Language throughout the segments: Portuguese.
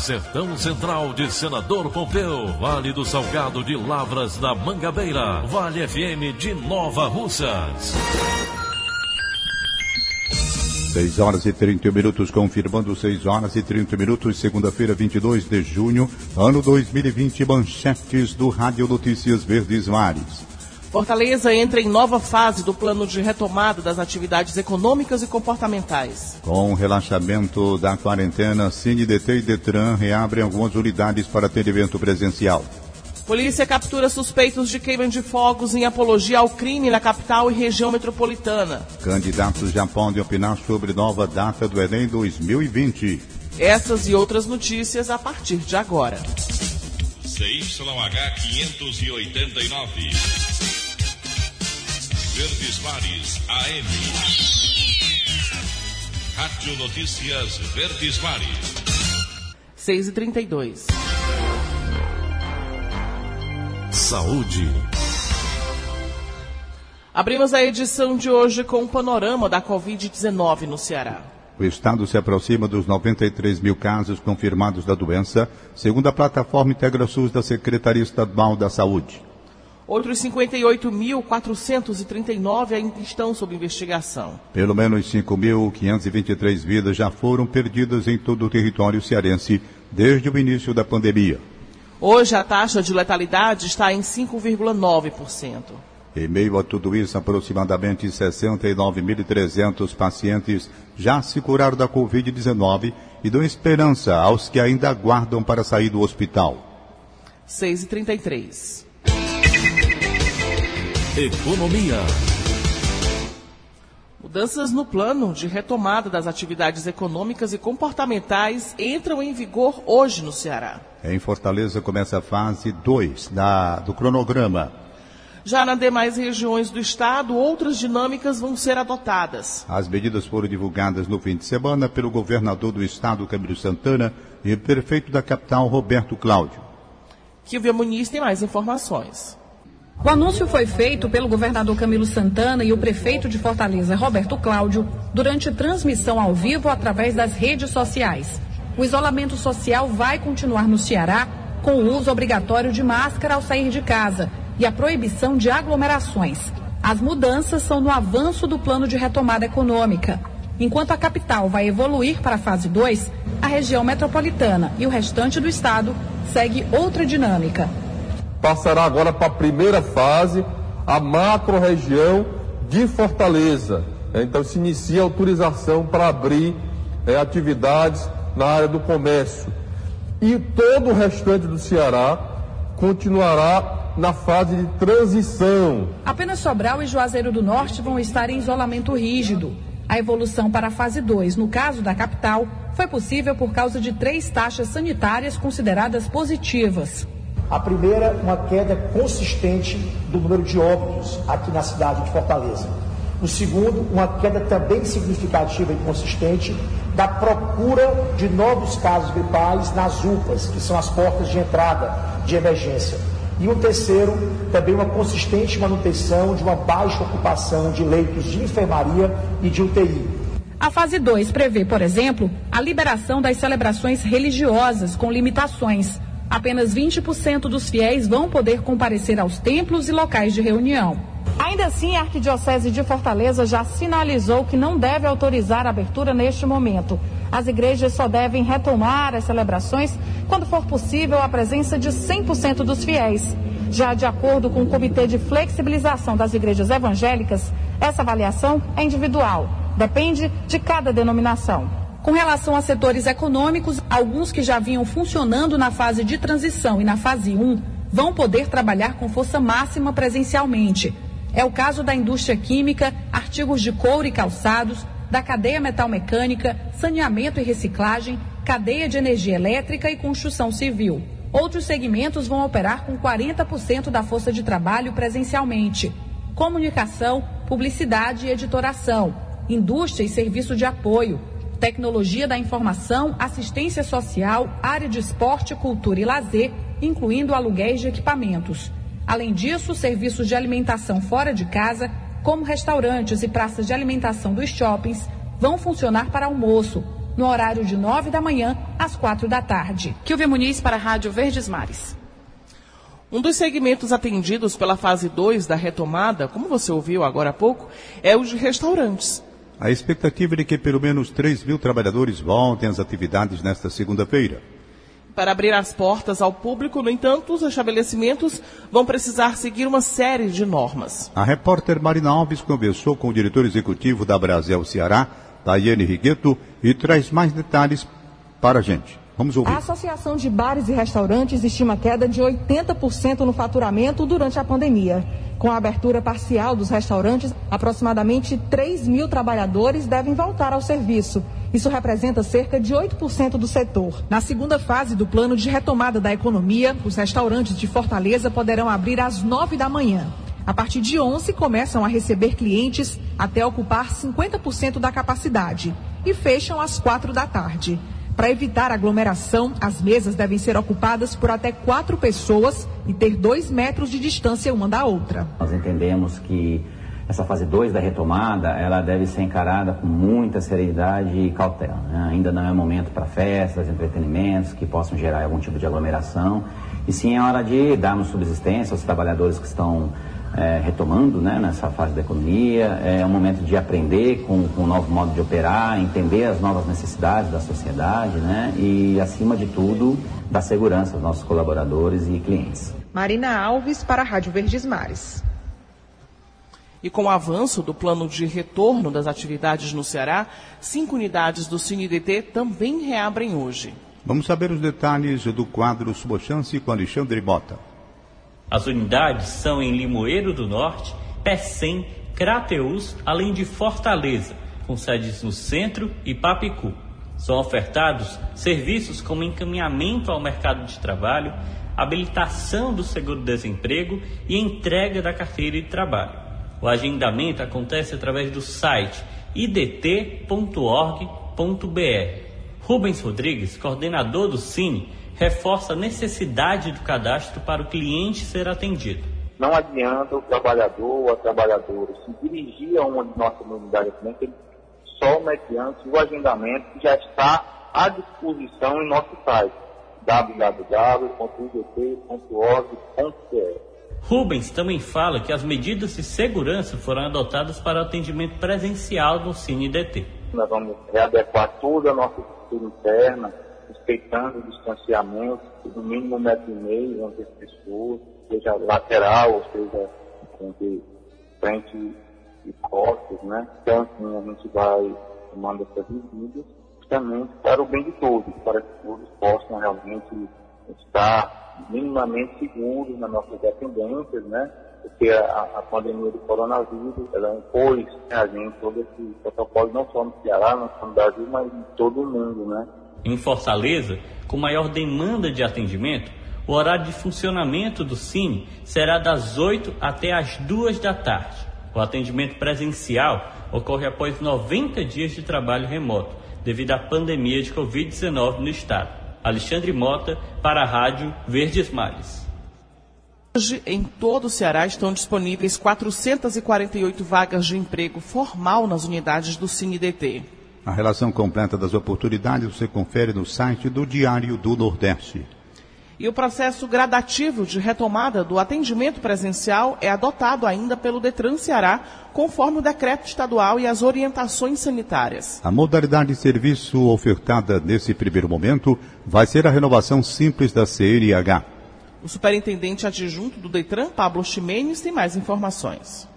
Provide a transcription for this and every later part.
Sertão Central de Senador Pompeu, Vale do Salgado de Lavras da Mangabeira, Vale FM de Nova Russas. 6 horas e 30 minutos, confirmando 6 horas e 30 minutos, segunda-feira, 22 de junho, ano 2020, manchetes do Rádio Notícias Verdes Mares. Fortaleza entra em nova fase do plano de retomada das atividades econômicas e comportamentais. Com o relaxamento da quarentena, CineDT e Detran reabrem algumas unidades para atendimento presencial. Polícia captura suspeitos de queima de fogos em apologia ao crime na capital e região metropolitana. Candidatos já podem opinar sobre nova data do Enem 2020. Essas e outras notícias a partir de agora. CYH 589. Verdes Mares AM. Rádio Notícias Verdes Mares. 6 e 32 Saúde. Abrimos a edição de hoje com o um panorama da Covid-19 no Ceará. O estado se aproxima dos 93 mil casos confirmados da doença, segundo a plataforma Integra SUS da Secretaria Estadual da Saúde. Outros 58.439 ainda estão sob investigação. Pelo menos 5.523 vidas já foram perdidas em todo o território cearense desde o início da pandemia. Hoje a taxa de letalidade está em 5,9%. Em meio a tudo isso, aproximadamente 69.300 pacientes já se curaram da Covid-19 e dão esperança aos que ainda aguardam para sair do hospital. 6h33. Economia. Mudanças no plano de retomada das atividades econômicas e comportamentais entram em vigor hoje no Ceará. Em Fortaleza começa a fase 2 do cronograma. Já nas demais regiões do estado, outras dinâmicas vão ser adotadas. As medidas foram divulgadas no fim de semana pelo governador do estado, Camilo Santana, e prefeito da capital, Roberto Cláudio. Kilvia Muniz tem mais informações. O anúncio foi feito pelo governador Camilo Santana e o prefeito de Fortaleza, Roberto Cláudio, durante transmissão ao vivo através das redes sociais. O isolamento social vai continuar no Ceará, com o uso obrigatório de máscara ao sair de casa e a proibição de aglomerações. As mudanças são no avanço do plano de retomada econômica. Enquanto a capital vai evoluir para a fase 2, a região metropolitana e o restante do estado segue outra dinâmica passará agora para a primeira fase, a macro-região de Fortaleza. Então se inicia a autorização para abrir é, atividades na área do comércio. E todo o restante do Ceará continuará na fase de transição. Apenas Sobral e Juazeiro do Norte vão estar em isolamento rígido. A evolução para a fase 2, no caso da capital, foi possível por causa de três taxas sanitárias consideradas positivas. A primeira, uma queda consistente do número de óbitos aqui na cidade de Fortaleza. O segundo, uma queda também significativa e consistente da procura de novos casos gripais nas UPAs, que são as portas de entrada de emergência. E o terceiro, também uma consistente manutenção de uma baixa ocupação de leitos de enfermaria e de UTI. A fase 2 prevê, por exemplo, a liberação das celebrações religiosas com limitações apenas 20% dos fiéis vão poder comparecer aos templos e locais de reunião. Ainda assim, a Arquidiocese de Fortaleza já sinalizou que não deve autorizar a abertura neste momento. As igrejas só devem retomar as celebrações quando for possível a presença de 100% dos fiéis. Já de acordo com o Comitê de Flexibilização das Igrejas Evangélicas, essa avaliação é individual, depende de cada denominação. Com relação a setores econômicos, alguns que já vinham funcionando na fase de transição e na fase 1 vão poder trabalhar com força máxima presencialmente. É o caso da indústria química, artigos de couro e calçados, da cadeia metalmecânica, saneamento e reciclagem, cadeia de energia elétrica e construção civil. Outros segmentos vão operar com 40% da força de trabalho presencialmente. Comunicação, publicidade e editoração, indústria e serviço de apoio, tecnologia da informação, assistência social, área de esporte, cultura e lazer, incluindo aluguéis de equipamentos. Além disso, serviços de alimentação fora de casa, como restaurantes e praças de alimentação dos shoppings, vão funcionar para almoço, no horário de 9 da manhã às 4 da tarde. Kilvia Muniz para a Rádio Verdes Mares. Um dos segmentos atendidos pela fase 2 da retomada, como você ouviu agora há pouco, é o de restaurantes. A expectativa é de que pelo menos 3 mil trabalhadores voltem às atividades nesta segunda-feira. Para abrir as portas ao público, no entanto, os estabelecimentos vão precisar seguir uma série de normas. A repórter Marina Alves conversou com o diretor executivo da Brasil Ceará, Tayane Rigueto, e traz mais detalhes para a gente. Vamos ouvir. A Associação de Bares e Restaurantes estima queda de 80% no faturamento durante a pandemia. Com a abertura parcial dos restaurantes, aproximadamente 3 mil trabalhadores devem voltar ao serviço. Isso representa cerca de 8% do setor. Na segunda fase do plano de retomada da economia, os restaurantes de Fortaleza poderão abrir às 9 da manhã. A partir de 11, começam a receber clientes até ocupar 50% da capacidade e fecham às 4 da tarde. Para evitar aglomeração, as mesas devem ser ocupadas por até quatro pessoas e ter dois metros de distância uma da outra. Nós entendemos que essa fase 2 da retomada, ela deve ser encarada com muita serenidade e cautela. Né? Ainda não é momento para festas, entretenimentos que possam gerar algum tipo de aglomeração. E sim é hora de darmos subsistência aos trabalhadores que estão é, retomando né, nessa fase da economia. É um momento de aprender com, com um novo modo de operar, entender as novas necessidades da sociedade né, e, acima de tudo, dar segurança aos nossos colaboradores e clientes. Marina Alves para a Rádio Verdes Mares. E com o avanço do plano de retorno das atividades no Ceará, cinco unidades do CineDT também reabrem hoje. Vamos saber os detalhes do quadro Subochance com Alexandre Bota. As unidades são em Limoeiro do Norte, Pecém, Crateus, além de Fortaleza, com sedes no Centro e Papicu. São ofertados serviços como encaminhamento ao mercado de trabalho, habilitação do seguro-desemprego e entrega da carteira de trabalho. O agendamento acontece através do site idt.org.br. Rubens Rodrigues, coordenador do Cine, reforça a necessidade do cadastro para o cliente ser atendido. Não adianta o trabalhador ou a trabalhadora se dirigir a uma de nossas unidades de só mediante o agendamento que já está à disposição em nosso site www.idt.org.br. Rubens também fala que as medidas de segurança foram adotadas para o atendimento presencial no CineDT. Nós vamos readequar toda a nossa estrutura interna, respeitando o distanciamento, no mínimo um metro e meio entre as pessoas, seja lateral, ou seja, entre frente e costas, né? Então, assim, a gente vai tomando essas medidas justamente para o bem de todos, para que todos possam realmente estar minimamente seguros nas nossas dependências, né? Porque a, a pandemia do coronavírus, ela impôs a gente todo esse protocolo, não só no Ceará, não só no Brasil, mas em todo o mundo, né? Em Fortaleza, com maior demanda de atendimento, o horário de funcionamento do Cine será das 8 até as 2 da tarde. O atendimento presencial ocorre após 90 dias de trabalho remoto, devido à pandemia de Covid-19 no estado. Alexandre Mota, para a Rádio Verdes Mares. Hoje, em todo o Ceará, estão disponíveis 448 vagas de emprego formal nas unidades do CineDT. A relação completa das oportunidades você confere no site do Diário do Nordeste. E o processo gradativo de retomada do atendimento presencial é adotado ainda pelo Detran Ceará, conforme o decreto estadual e as orientações sanitárias. A modalidade de serviço ofertada nesse primeiro momento vai ser a renovação simples da CNH. O superintendente adjunto do Detran, Pablo Ximenes, tem mais informações.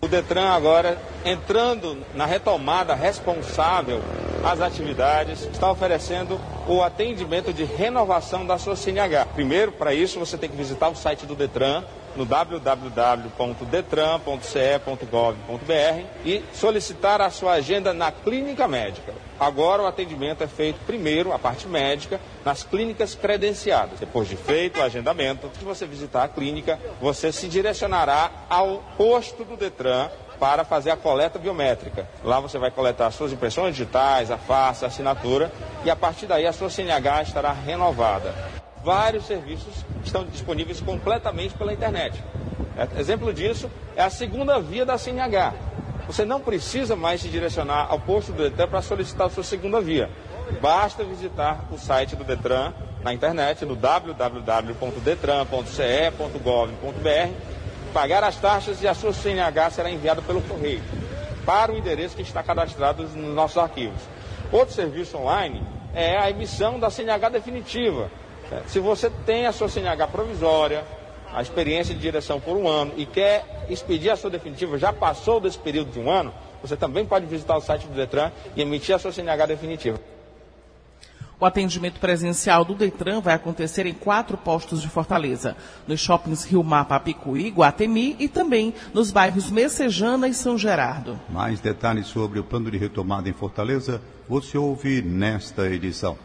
O Detran agora entrando na retomada responsável às atividades, está oferecendo o atendimento de renovação da sua CNH. Primeiro, para isso, você tem que visitar o site do Detran, no www.detran.ce.gov.br e solicitar a sua agenda na clínica médica. Agora o atendimento é feito primeiro, a parte médica, nas clínicas credenciadas. Depois de feito o agendamento, se você visitar a clínica, você se direcionará ao posto do Detran para fazer a coleta biométrica. Lá você vai coletar suas impressões digitais, a face, a assinatura e a partir daí a sua CNH estará renovada vários serviços estão disponíveis completamente pela internet. É, exemplo disso é a segunda via da CNH. Você não precisa mais se direcionar ao posto do Detran para solicitar a sua segunda via. Basta visitar o site do Detran na internet, no www.detran.ce.gov.br, pagar as taxas e a sua CNH será enviada pelo correio para o endereço que está cadastrado nos nossos arquivos. Outro serviço online é a emissão da CNH definitiva se você tem a sua CNH provisória, a experiência de direção por um ano e quer expedir a sua definitiva, já passou desse período de um ano, você também pode visitar o site do Detran e emitir a sua CNH definitiva. O atendimento presencial do Detran vai acontecer em quatro postos de Fortaleza, nos shoppings Rio Mar, Papicuí, Guatemi e também nos bairros Messejana e São Gerardo. Mais detalhes sobre o plano de retomada em Fortaleza você ouve nesta edição.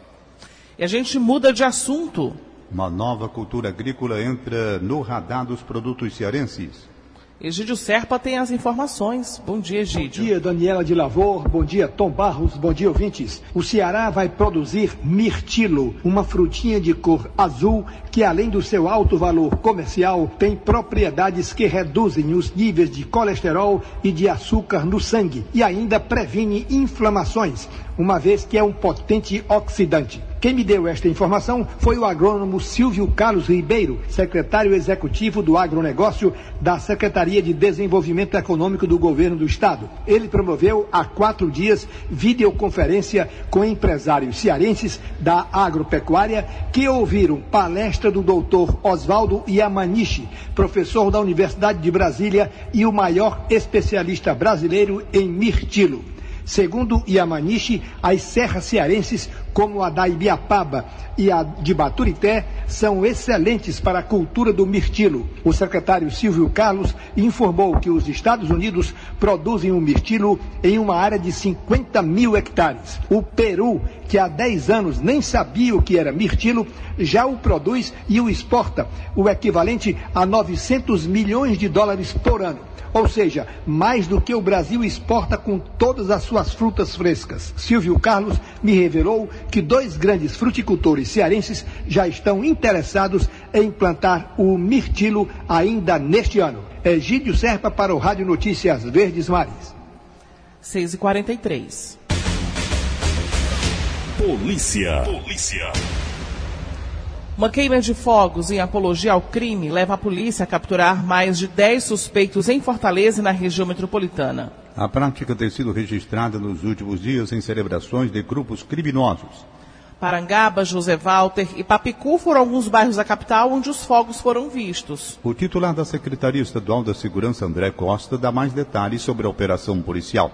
E a gente muda de assunto. Uma nova cultura agrícola entra no radar dos produtos cearenses. Egídio Serpa tem as informações. Bom dia, Egídio. Bom dia, Daniela de Lavor. Bom dia, Tom Barros. Bom dia, ouvintes. O Ceará vai produzir mirtilo, uma frutinha de cor azul que, além do seu alto valor comercial, tem propriedades que reduzem os níveis de colesterol e de açúcar no sangue e ainda previne inflamações, uma vez que é um potente oxidante. Quem me deu esta informação foi o agrônomo Silvio Carlos Ribeiro, secretário executivo do agronegócio da Secretaria de Desenvolvimento Econômico do Governo do Estado. Ele promoveu há quatro dias videoconferência com empresários cearenses da agropecuária que ouviram palestra do doutor Oswaldo Yamanishi, professor da Universidade de Brasília e o maior especialista brasileiro em mirtilo. Segundo Yamanishi, as serras cearenses, como a da Ibiapaba e a de Baturité, são excelentes para a cultura do mirtilo. O secretário Silvio Carlos informou que os Estados Unidos produzem o mirtilo em uma área de 50 mil hectares. O Peru, que há 10 anos nem sabia o que era mirtilo, já o produz e o exporta, o equivalente a 900 milhões de dólares por ano ou seja, mais do que o Brasil exporta com todas as suas frutas frescas. Silvio Carlos me revelou que dois grandes fruticultores cearenses já estão interessados em plantar o mirtilo ainda neste ano. Egídio Serpa para o Rádio Notícias Verdes Mares. 6h43. Polícia. Polícia. Uma queima de fogos em apologia ao crime leva a polícia a capturar mais de 10 suspeitos em Fortaleza e na região metropolitana. A prática tem sido registrada nos últimos dias em celebrações de grupos criminosos. Parangaba, José Walter e Papicu foram alguns bairros da capital onde os fogos foram vistos. O titular da Secretaria Estadual da Segurança, André Costa, dá mais detalhes sobre a operação policial.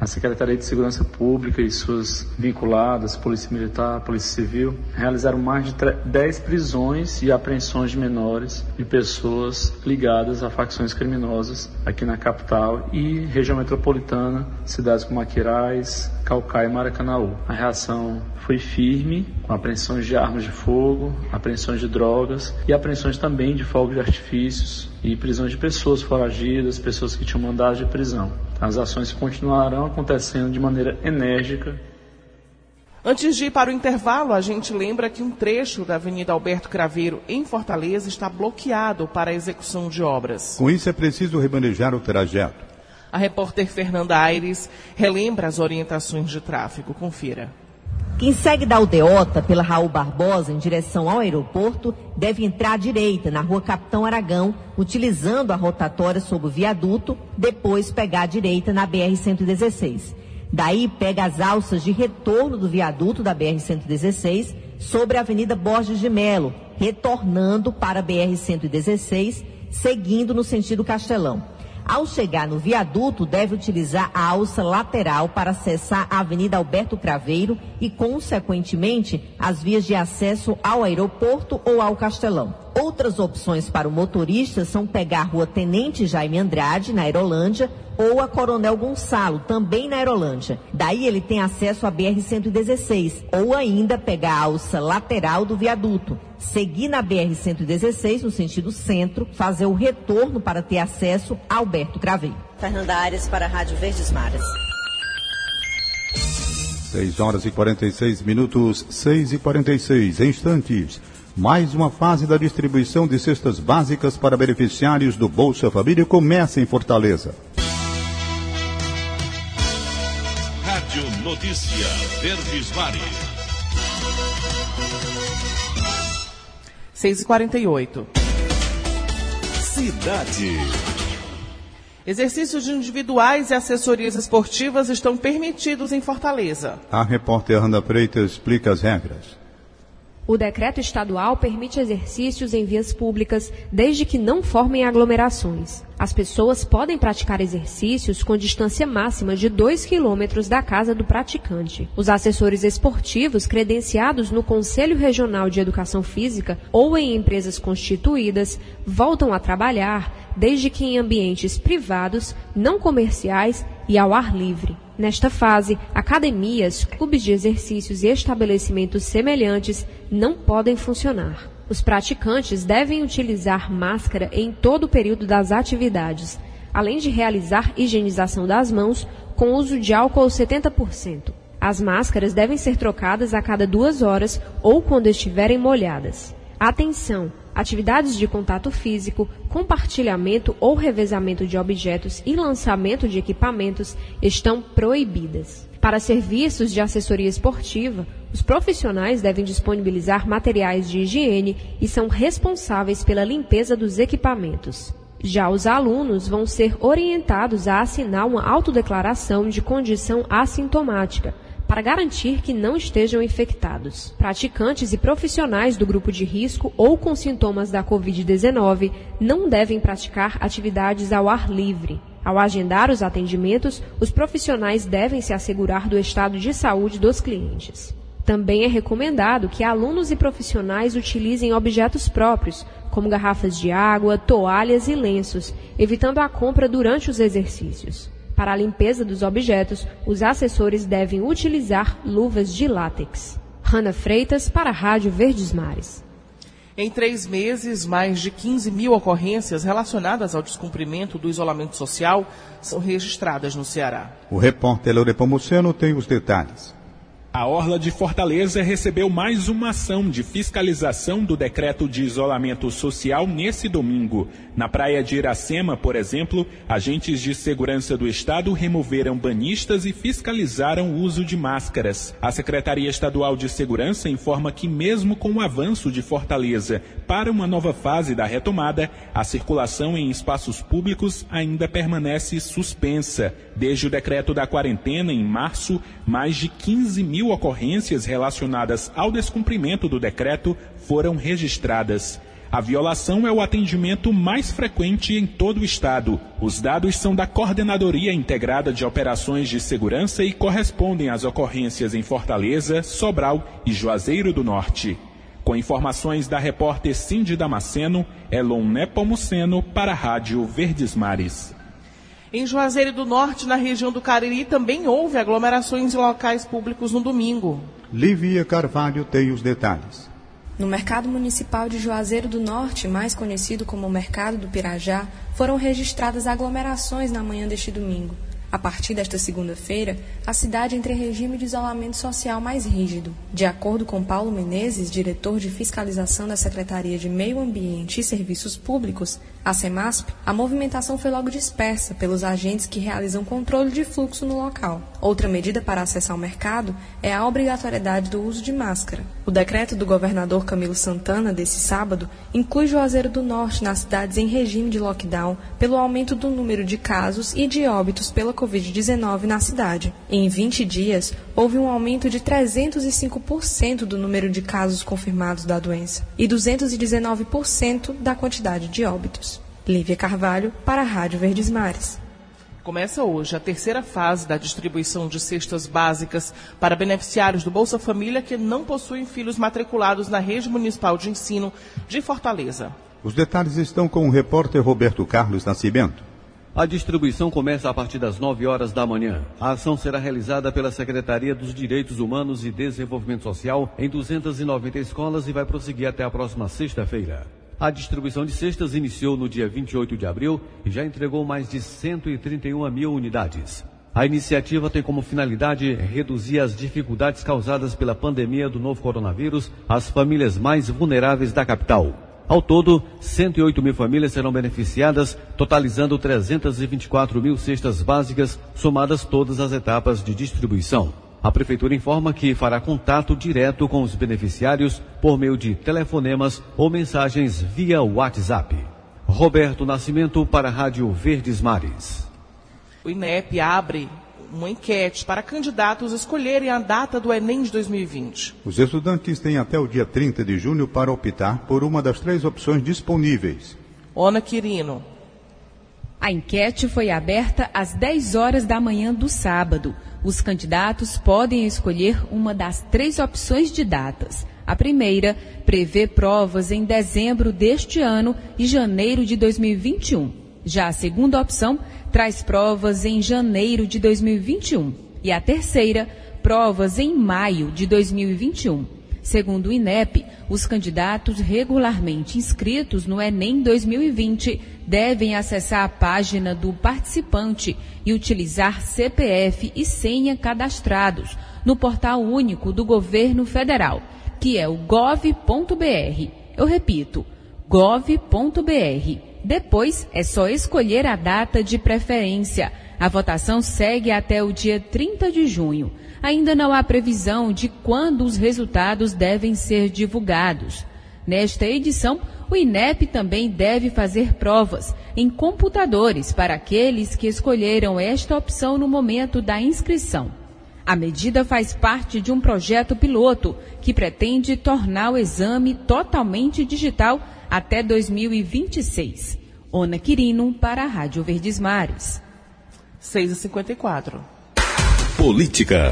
A Secretaria de Segurança Pública e suas vinculadas, Polícia Militar, Polícia Civil, realizaram mais de 10 prisões e apreensões de menores de pessoas ligadas a facções criminosas aqui na capital e região metropolitana, cidades como Aquiraz, Calcaia e Maracanaú. A reação foi firme, com apreensões de armas de fogo, apreensões de drogas e apreensões também de fogos de artifícios e prisões de pessoas foragidas, pessoas que tinham mandado de prisão. As ações continuarão acontecendo de maneira enérgica. Antes de ir para o intervalo, a gente lembra que um trecho da Avenida Alberto Craveiro, em Fortaleza, está bloqueado para a execução de obras. Com isso, é preciso remanejar o trajeto. A repórter Fernanda Aires relembra as orientações de tráfego. Confira. Quem segue da Aldeota pela Raul Barbosa em direção ao aeroporto deve entrar à direita na rua Capitão Aragão, utilizando a rotatória sob o viaduto, depois pegar à direita na BR-116. Daí pega as alças de retorno do viaduto da BR-116 sobre a Avenida Borges de Melo, retornando para a BR-116, seguindo no sentido Castelão. Ao chegar no viaduto, deve utilizar a alça lateral para acessar a Avenida Alberto Craveiro e, consequentemente, as vias de acesso ao aeroporto ou ao Castelão. Outras opções para o motorista são pegar a rua Tenente Jaime Andrade, na Aerolândia, ou a Coronel Gonçalo, também na Aerolândia. Daí ele tem acesso à BR-116, ou ainda pegar a alça lateral do viaduto. Seguir na BR-116, no sentido centro, fazer o retorno para ter acesso a Alberto Craveiro. Fernanda Aires para a Rádio Verdes Mares. 6 horas e 46 minutos, 6 e 46 instantes. Mais uma fase da distribuição de cestas básicas para beneficiários do Bolsa Família começa em Fortaleza. Rádio Notícia Verdes Mares. 6 e 48 Cidade. Exercícios individuais e assessorias esportivas estão permitidos em Fortaleza. A repórter Ana Freitas explica as regras. O decreto estadual permite exercícios em vias públicas desde que não formem aglomerações. As pessoas podem praticar exercícios com distância máxima de 2 quilômetros da casa do praticante. Os assessores esportivos credenciados no Conselho Regional de Educação Física ou em empresas constituídas voltam a trabalhar desde que em ambientes privados, não comerciais e ao ar livre. Nesta fase, academias, clubes de exercícios e estabelecimentos semelhantes não podem funcionar. Os praticantes devem utilizar máscara em todo o período das atividades, além de realizar higienização das mãos com uso de álcool 70%. As máscaras devem ser trocadas a cada duas horas ou quando estiverem molhadas. Atenção! Atividades de contato físico, compartilhamento ou revezamento de objetos e lançamento de equipamentos estão proibidas. Para serviços de assessoria esportiva, os profissionais devem disponibilizar materiais de higiene e são responsáveis pela limpeza dos equipamentos. Já os alunos vão ser orientados a assinar uma autodeclaração de condição assintomática para garantir que não estejam infectados. Praticantes e profissionais do grupo de risco ou com sintomas da Covid-19 não devem praticar atividades ao ar livre. Ao agendar os atendimentos, os profissionais devem se assegurar do estado de saúde dos clientes. Também é recomendado que alunos e profissionais utilizem objetos próprios, como garrafas de água, toalhas e lenços, evitando a compra durante os exercícios. Para a limpeza dos objetos, os assessores devem utilizar luvas de látex. Hanna Freitas para a Rádio Verdes Mares. Em três meses, mais de 15 mil ocorrências relacionadas ao descumprimento do isolamento social são registradas no Ceará. O repórter Lorepomuceno tem os detalhes. A Orla de Fortaleza recebeu mais uma ação de fiscalização do decreto de isolamento social nesse domingo. Na praia de Iracema, por exemplo, agentes de segurança do Estado removeram banistas e fiscalizaram o uso de máscaras. A Secretaria Estadual de Segurança informa que, mesmo com o avanço de Fortaleza para uma nova fase da retomada, a circulação em espaços públicos ainda permanece suspensa. Desde o decreto da quarentena, em março, mais de 15 mil mil ocorrências relacionadas ao descumprimento do decreto foram registradas. A violação é o atendimento mais frequente em todo o estado. Os dados são da Coordenadoria Integrada de Operações de Segurança e correspondem às ocorrências em Fortaleza, Sobral e Juazeiro do Norte. Com informações da repórter Cindy Damasceno, Elon Nepomuceno para a Rádio Verdes Mares. Em Juazeiro do Norte, na região do Cariri, também houve aglomerações em locais públicos no domingo. Lívia Carvalho tem os detalhes. No mercado municipal de Juazeiro do Norte, mais conhecido como Mercado do Pirajá, foram registradas aglomerações na manhã deste domingo. A partir desta segunda-feira, a cidade entra em regime de isolamento social mais rígido. De acordo com Paulo Menezes, diretor de fiscalização da Secretaria de Meio Ambiente e Serviços Públicos, a CEMASP, a movimentação foi logo dispersa pelos agentes que realizam controle de fluxo no local. Outra medida para acessar o mercado é a obrigatoriedade do uso de máscara. O decreto do governador Camilo Santana desse sábado inclui Juazeiro do Norte nas cidades em regime de lockdown pelo aumento do número de casos e de óbitos pela Covid-19 na cidade. Em 20 dias, houve um aumento de 305% do número de casos confirmados da doença e 219% da quantidade de óbitos. Lívia Carvalho, para a Rádio Verdes Mares. Começa hoje a terceira fase da distribuição de cestas básicas para beneficiários do Bolsa Família que não possuem filhos matriculados na rede municipal de ensino de Fortaleza. Os detalhes estão com o repórter Roberto Carlos Nascimento. A distribuição começa a partir das 9 horas da manhã. A ação será realizada pela Secretaria dos Direitos Humanos e Desenvolvimento Social em 290 escolas e vai prosseguir até a próxima sexta-feira. A distribuição de cestas iniciou no dia 28 de abril e já entregou mais de 131 mil unidades. A iniciativa tem como finalidade reduzir as dificuldades causadas pela pandemia do novo coronavírus às famílias mais vulneráveis da capital. Ao todo, 108 mil famílias serão beneficiadas, totalizando 324 mil cestas básicas, somadas todas as etapas de distribuição. A Prefeitura informa que fará contato direto com os beneficiários por meio de telefonemas ou mensagens via WhatsApp. Roberto Nascimento para a Rádio Verdes Mares. O INEP abre uma enquete para candidatos escolherem a data do Enem de 2020. Os estudantes têm até o dia 30 de junho para optar por uma das três opções disponíveis. Ona Quirino. A enquete foi aberta às 10 horas da manhã do sábado. Os candidatos podem escolher uma das três opções de datas. A primeira prevê provas em dezembro deste ano e janeiro de 2021. Já a segunda opção traz provas em janeiro de 2021. E a terceira, provas em maio de 2021. Segundo o INEP, os candidatos regularmente inscritos no Enem 2020 devem acessar a página do participante e utilizar CPF e senha cadastrados no portal único do governo federal, que é o gov.br. Eu repito, gov.br. Depois é só escolher a data de preferência. A votação segue até o dia 30 de junho ainda não há previsão de quando os resultados devem ser divulgados. Nesta edição, o INEP também deve fazer provas em computadores para aqueles que escolheram esta opção no momento da inscrição. A medida faz parte de um projeto piloto que pretende tornar o exame totalmente digital até 2026. Ona Quirino para a Rádio Verdes Mares. 6h54. Política.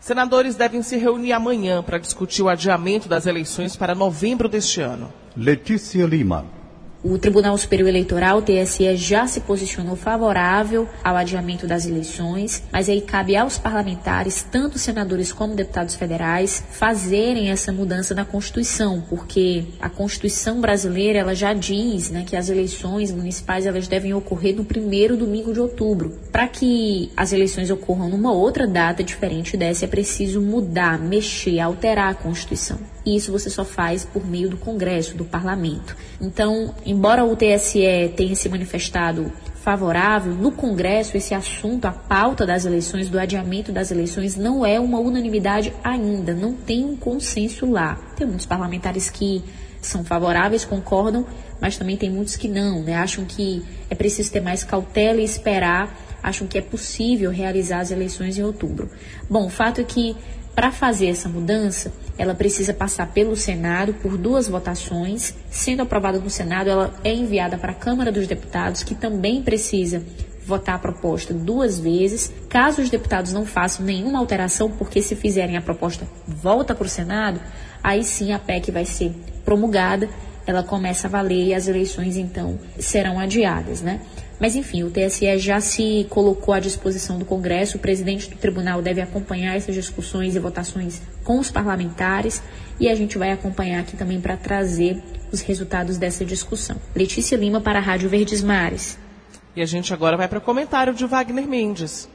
Senadores devem se reunir amanhã para discutir o adiamento das eleições para novembro deste ano. Letícia Lima. O Tribunal Superior Eleitoral, TSE, já se posicionou favorável ao adiamento das eleições, mas aí cabe aos parlamentares, tanto senadores como deputados federais, fazerem essa mudança na Constituição, porque a Constituição brasileira ela já diz né, que as eleições municipais elas devem ocorrer no primeiro domingo de outubro. Para que as eleições ocorram numa outra data diferente dessa, é preciso mudar, mexer, alterar a Constituição. E isso você só faz por meio do Congresso, do Parlamento. Então, embora o TSE tenha se manifestado favorável, no Congresso esse assunto, a pauta das eleições, do adiamento das eleições, não é uma unanimidade ainda, não tem um consenso lá. Tem muitos parlamentares que são favoráveis, concordam, mas também tem muitos que não, né? Acham que é preciso ter mais cautela e esperar, acham que é possível realizar as eleições em outubro. Bom, o fato é que para fazer essa mudança, ela precisa passar pelo Senado por duas votações. Sendo aprovada no Senado, ela é enviada para a Câmara dos Deputados, que também precisa votar a proposta duas vezes. Caso os deputados não façam nenhuma alteração, porque se fizerem a proposta volta para o Senado, aí sim a PEC vai ser promulgada, ela começa a valer e as eleições então serão adiadas, né? Mas, enfim, o TSE já se colocou à disposição do Congresso. O presidente do tribunal deve acompanhar essas discussões e votações com os parlamentares e a gente vai acompanhar aqui também para trazer os resultados dessa discussão. Letícia Lima para a Rádio Verdes Mares. E a gente agora vai para o comentário de Wagner Mendes.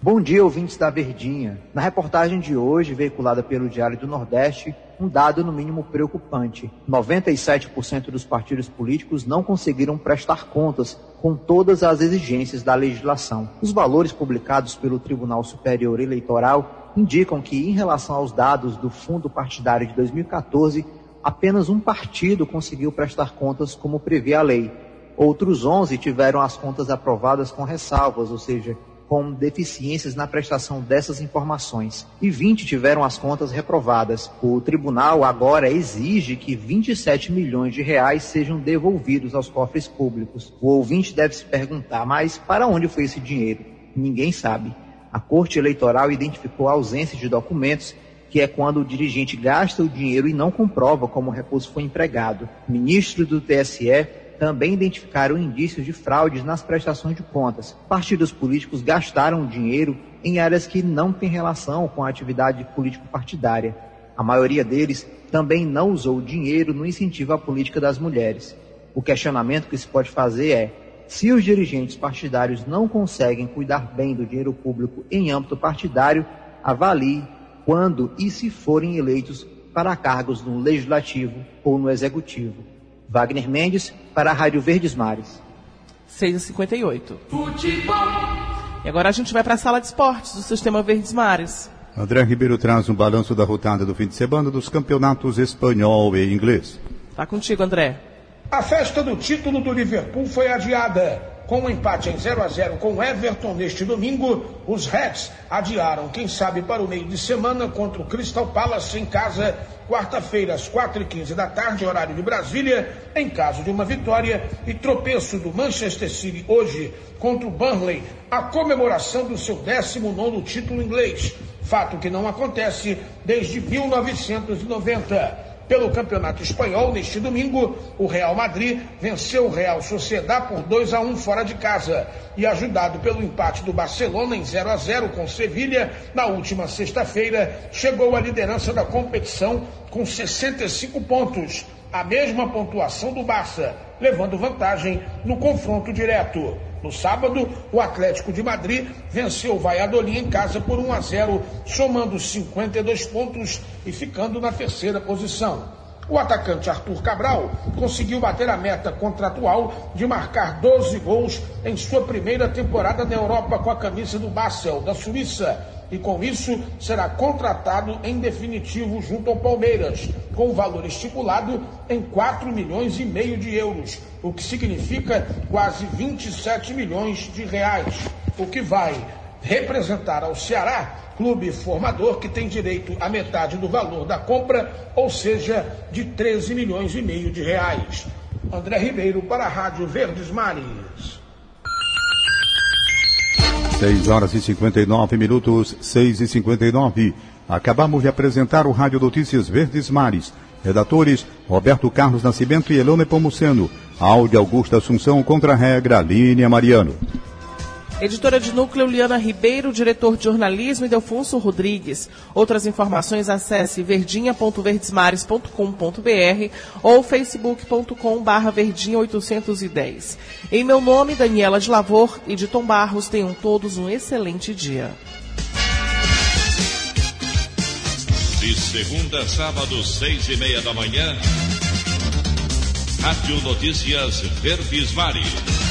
Bom dia, ouvintes da Verdinha. Na reportagem de hoje, veiculada pelo Diário do Nordeste, um dado no mínimo preocupante. 97% dos partidos políticos não conseguiram prestar contas com todas as exigências da legislação. Os valores publicados pelo Tribunal Superior Eleitoral indicam que, em relação aos dados do fundo partidário de 2014, apenas um partido conseguiu prestar contas como prevê a lei. Outros 11 tiveram as contas aprovadas com ressalvas, ou seja, com deficiências na prestação dessas informações e 20 tiveram as contas reprovadas. O tribunal agora exige que 27 milhões de reais sejam devolvidos aos cofres públicos. O ouvinte deve se perguntar, mas para onde foi esse dinheiro? Ninguém sabe. A Corte Eleitoral identificou a ausência de documentos que é quando o dirigente gasta o dinheiro e não comprova como o recurso foi empregado. Ministro do TSE também identificaram indícios de fraudes nas prestações de contas. Partidos políticos gastaram dinheiro em áreas que não têm relação com a atividade político-partidária. A maioria deles também não usou dinheiro no incentivo à política das mulheres. O questionamento que se pode fazer é: se os dirigentes partidários não conseguem cuidar bem do dinheiro público em âmbito partidário, avalie quando e se forem eleitos para cargos no Legislativo ou no Executivo. Wagner Mendes, para a Rádio Verdes Mares. 6h58. E agora a gente vai para a sala de esportes do Sistema Verdes Mares. André Ribeiro traz um balanço da rotada do fim de semana dos campeonatos espanhol e inglês. Tá contigo, André. A festa do título do Liverpool foi adiada. Com um empate em 0 a 0 com o Everton neste domingo, os Reds adiaram, quem sabe, para o meio de semana contra o Crystal Palace em casa, quarta-feira, às 4h15 da tarde, horário de Brasília, em caso de uma vitória e tropeço do Manchester City hoje contra o Burnley, a comemoração do seu 19 título inglês, fato que não acontece desde 1990. Pelo Campeonato Espanhol, neste domingo, o Real Madrid venceu o Real Sociedad por 2 a 1 fora de casa e ajudado pelo empate do Barcelona em 0 a 0 com Sevilha na última sexta-feira, chegou à liderança da competição com 65 pontos, a mesma pontuação do Barça, levando vantagem no confronto direto. No sábado, o Atlético de Madrid venceu o Valladolid em casa por 1 a 0, somando 52 pontos e ficando na terceira posição. O atacante Arthur Cabral conseguiu bater a meta contratual de marcar 12 gols em sua primeira temporada na Europa com a camisa do Basel, da Suíça, e com isso será contratado em definitivo junto ao Palmeiras, com o valor estipulado em 4 milhões e meio de euros, o que significa quase 27 milhões de reais, o que vai representar ao Ceará, clube formador que tem direito a metade do valor da compra, ou seja, de 13 milhões e meio de reais. André Ribeiro para a Rádio Verdes Mares. 6 horas e 59 minutos, 6 e 59. Acabamos de apresentar o Rádio Notícias Verdes Mares. Redatores Roberto Carlos Nascimento e Elone Pomuceno. Áudio Augusta Assunção contra a regra Línia Mariano. Editora de núcleo Liana Ribeiro, diretor de jornalismo Delfonso Rodrigues. Outras informações acesse verdinha.verdesmares.com.br ou facebook.com.br verdinha810. Em meu nome, Daniela de Lavor e de Tom Barros, tenham todos um excelente dia. De segunda a sábado, seis e meia da manhã, Rádio Notícias Verdes Mares.